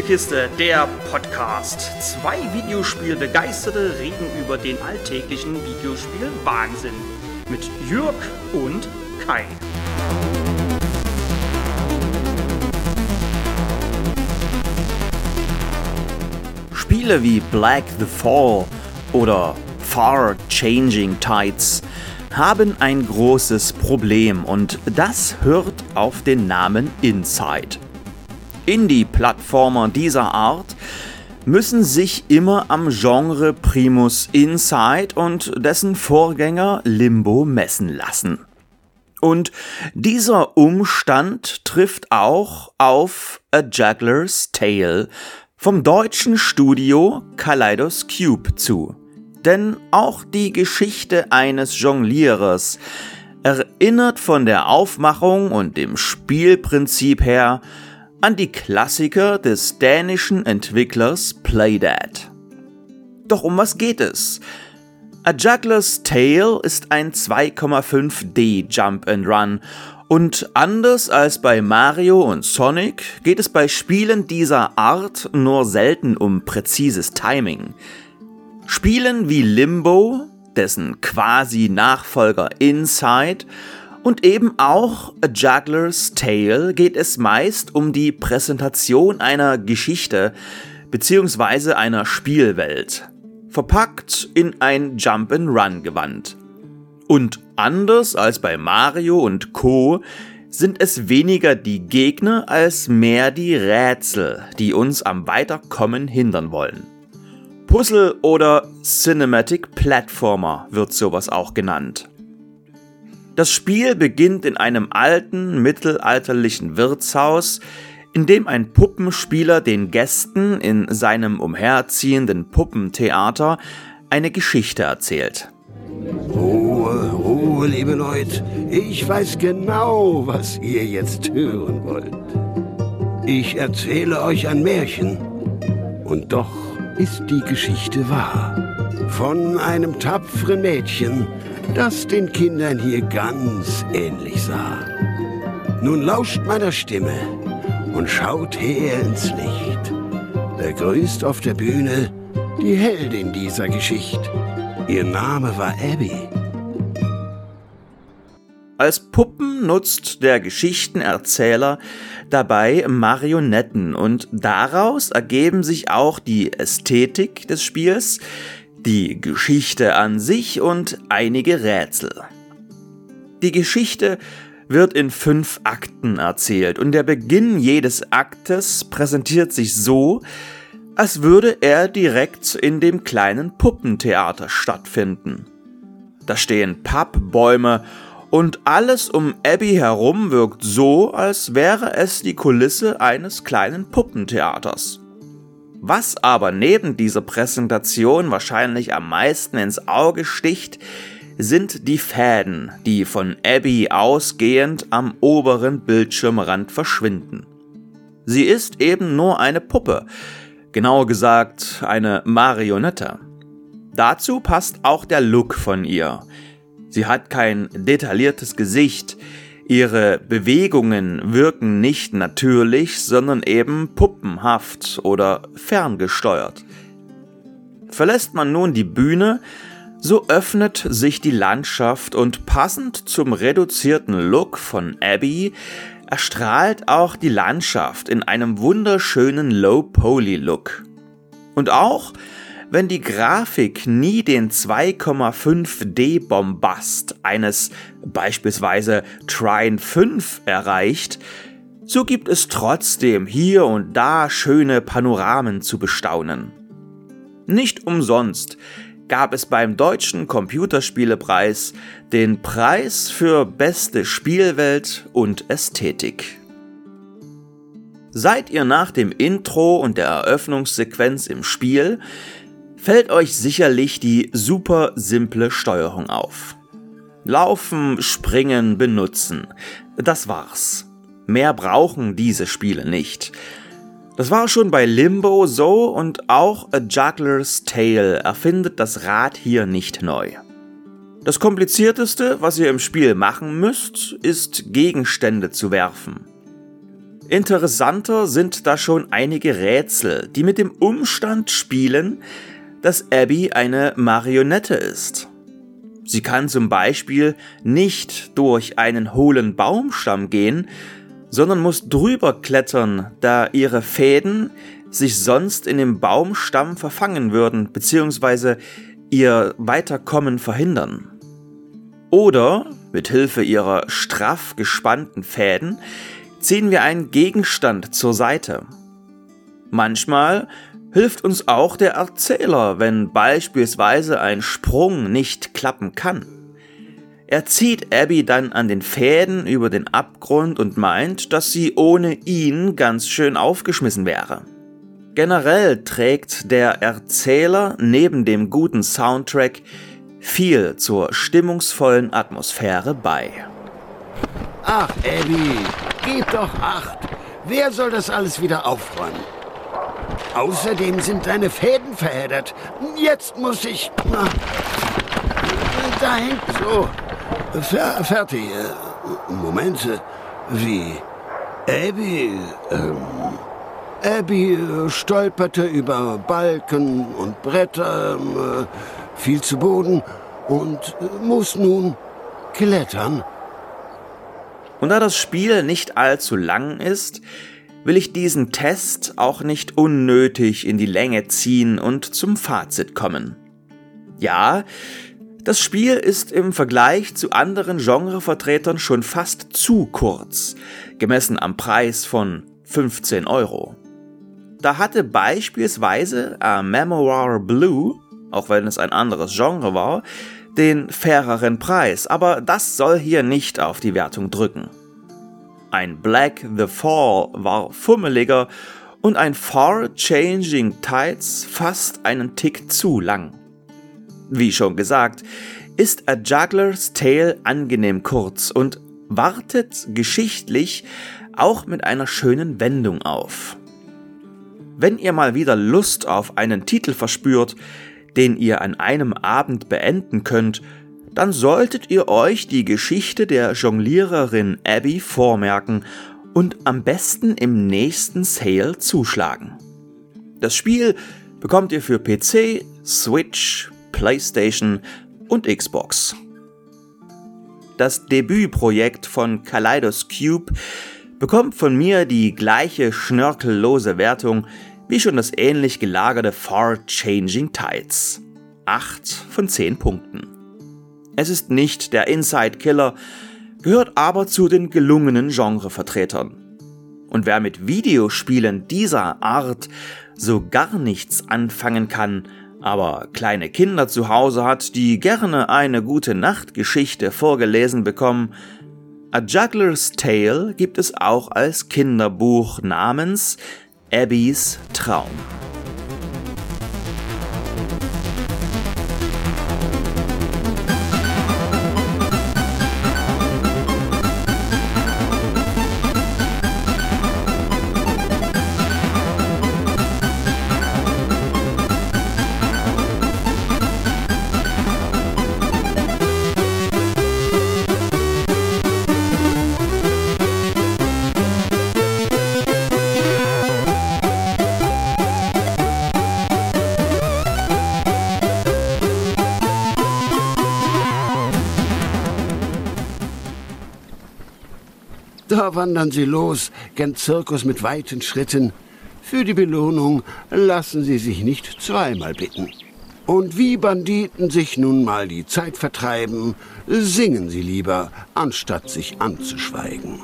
Spielekiste, der Podcast. Zwei Videospielbegeisterte reden über den alltäglichen Videospiel-Wahnsinn. Mit Jürg und Kai. Spiele wie Black the Fall oder Far Changing Tides haben ein großes Problem und das hört auf den Namen Inside. Indie-Plattformer dieser Art müssen sich immer am Genre Primus Inside und dessen Vorgänger Limbo messen lassen. Und dieser Umstand trifft auch auf A Juggler's Tale vom deutschen Studio Kaleidos Cube zu. Denn auch die Geschichte eines Jonglierers erinnert von der Aufmachung und dem Spielprinzip her an die Klassiker des dänischen Entwicklers Playdead. Doch um was geht es? A Juggler's Tale ist ein 2,5D Jump and Run und anders als bei Mario und Sonic geht es bei Spielen dieser Art nur selten um präzises Timing. Spielen wie Limbo, dessen quasi Nachfolger Inside und eben auch A Juggler's Tale geht es meist um die Präsentation einer Geschichte bzw. einer Spielwelt, verpackt in ein Jump-and-Run-Gewand. Und anders als bei Mario und Co. sind es weniger die Gegner als mehr die Rätsel, die uns am Weiterkommen hindern wollen. Puzzle oder Cinematic Platformer wird sowas auch genannt. Das Spiel beginnt in einem alten, mittelalterlichen Wirtshaus, in dem ein Puppenspieler den Gästen in seinem umherziehenden Puppentheater eine Geschichte erzählt. Ruhe, Ruhe, liebe Leute. Ich weiß genau, was ihr jetzt hören wollt. Ich erzähle euch ein Märchen. Und doch ist die Geschichte wahr. Von einem tapferen Mädchen, das den Kindern hier ganz ähnlich sah. Nun lauscht meiner Stimme und schaut her ins Licht. Begrüßt auf der Bühne die Heldin dieser Geschichte. Ihr Name war Abby. Als Puppen nutzt der Geschichtenerzähler dabei Marionetten und daraus ergeben sich auch die Ästhetik des Spiels, die Geschichte an sich und einige Rätsel. Die Geschichte wird in fünf Akten erzählt und der Beginn jedes Aktes präsentiert sich so, als würde er direkt in dem kleinen Puppentheater stattfinden. Da stehen Pappbäume und alles um Abby herum wirkt so, als wäre es die Kulisse eines kleinen Puppentheaters. Was aber neben dieser Präsentation wahrscheinlich am meisten ins Auge sticht, sind die Fäden, die von Abby ausgehend am oberen Bildschirmrand verschwinden. Sie ist eben nur eine Puppe, genauer gesagt eine Marionette. Dazu passt auch der Look von ihr. Sie hat kein detailliertes Gesicht, Ihre Bewegungen wirken nicht natürlich, sondern eben puppenhaft oder ferngesteuert. Verlässt man nun die Bühne, so öffnet sich die Landschaft und passend zum reduzierten Look von Abby erstrahlt auch die Landschaft in einem wunderschönen Low-Poly-Look. Und auch wenn die Grafik nie den 2,5D-Bombast eines beispielsweise Trine 5 erreicht, so gibt es trotzdem hier und da schöne Panoramen zu bestaunen. Nicht umsonst gab es beim Deutschen Computerspielepreis den Preis für beste Spielwelt und Ästhetik. Seid ihr nach dem Intro und der Eröffnungssequenz im Spiel, fällt euch sicherlich die super simple Steuerung auf. Laufen, springen, benutzen. Das war's. Mehr brauchen diese Spiele nicht. Das war schon bei Limbo so und auch A Juggler's Tale erfindet das Rad hier nicht neu. Das komplizierteste, was ihr im Spiel machen müsst, ist Gegenstände zu werfen. Interessanter sind da schon einige Rätsel, die mit dem Umstand spielen, dass Abby eine Marionette ist. Sie kann zum Beispiel nicht durch einen hohlen Baumstamm gehen, sondern muss drüber klettern, da ihre Fäden sich sonst in dem Baumstamm verfangen würden bzw. ihr Weiterkommen verhindern. Oder mit Hilfe ihrer straff gespannten Fäden ziehen wir einen Gegenstand zur Seite. Manchmal hilft uns auch der Erzähler, wenn beispielsweise ein Sprung nicht klappen kann. Er zieht Abby dann an den Fäden über den Abgrund und meint, dass sie ohne ihn ganz schön aufgeschmissen wäre. Generell trägt der Erzähler neben dem guten Soundtrack viel zur stimmungsvollen Atmosphäre bei. Ach, Abby, gib doch acht. Wer soll das alles wieder aufräumen? Außerdem sind deine Fäden verheddert. Jetzt muss ich... Da hängt so. Fer fertig. Moment. Wie? Abby... Ähm, Abby stolperte über Balken und Bretter, äh, fiel zu Boden und muss nun klettern. Und da das Spiel nicht allzu lang ist, will ich diesen Test auch nicht unnötig in die Länge ziehen und zum Fazit kommen. Ja, das Spiel ist im Vergleich zu anderen Genrevertretern schon fast zu kurz, gemessen am Preis von 15 Euro. Da hatte beispielsweise A Memoir Blue, auch wenn es ein anderes Genre war, den faireren Preis, aber das soll hier nicht auf die Wertung drücken. Ein Black the Fall war fummeliger und ein Far Changing Tides fast einen Tick zu lang. Wie schon gesagt, ist A Juggler's Tale angenehm kurz und wartet geschichtlich auch mit einer schönen Wendung auf. Wenn ihr mal wieder Lust auf einen Titel verspürt, den ihr an einem Abend beenden könnt, dann solltet ihr euch die Geschichte der Jongliererin Abby vormerken und am besten im nächsten Sale zuschlagen. Das Spiel bekommt ihr für PC, Switch, PlayStation und Xbox. Das Debütprojekt von Kaleidos Cube bekommt von mir die gleiche schnörkellose Wertung wie schon das ähnlich gelagerte Far Changing Tides. 8 von 10 Punkten. Es ist nicht der Inside Killer, gehört aber zu den gelungenen Genrevertretern. Und wer mit Videospielen dieser Art so gar nichts anfangen kann, aber kleine Kinder zu Hause hat, die gerne eine gute Nachtgeschichte vorgelesen bekommen, A Juggler's Tale gibt es auch als Kinderbuch namens Abbys Traum. Wandern sie los, gen Zirkus mit weiten Schritten. Für die Belohnung lassen sie sich nicht zweimal bitten. Und wie Banditen sich nun mal die Zeit vertreiben, singen sie lieber, anstatt sich anzuschweigen.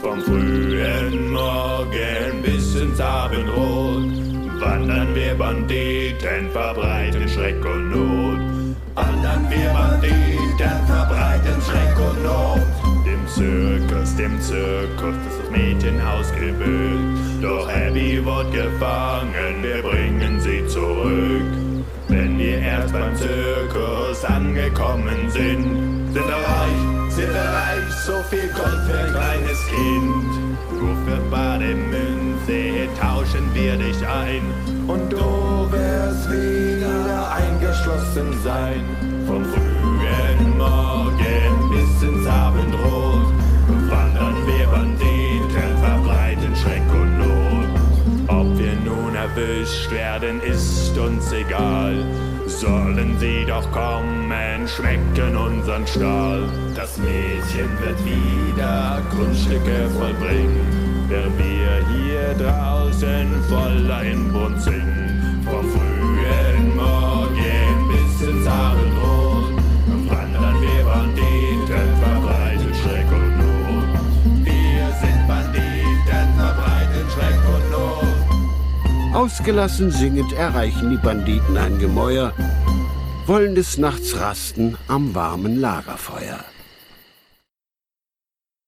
Vom frühen Morgen bis ins Abendrot wandern wir Banditen, verbreiten Schreck und Not. Dem Zirkus ist das Mädchen ausgebildet. Doch Abby wird gefangen, wir bringen sie zurück. Wenn wir erst beim Zirkus angekommen sind, sind wir reich, sind wir reich, so viel Gold für ein kleines Kind. Nur für Bademünze tauschen wir dich ein und du wirst wieder eingeschlossen sein. Vom frühen Morgen bis ins Abendrot erwischt werden, ist uns egal. Sollen sie doch kommen, schmecken unseren Stahl. Das Mädchen wird wieder Kunststücke vollbringen, während wir hier draußen voller Inbrunst singen. Vom Ausgelassen singend erreichen die Banditen ein Gemäuer, wollen des Nachts rasten am warmen Lagerfeuer.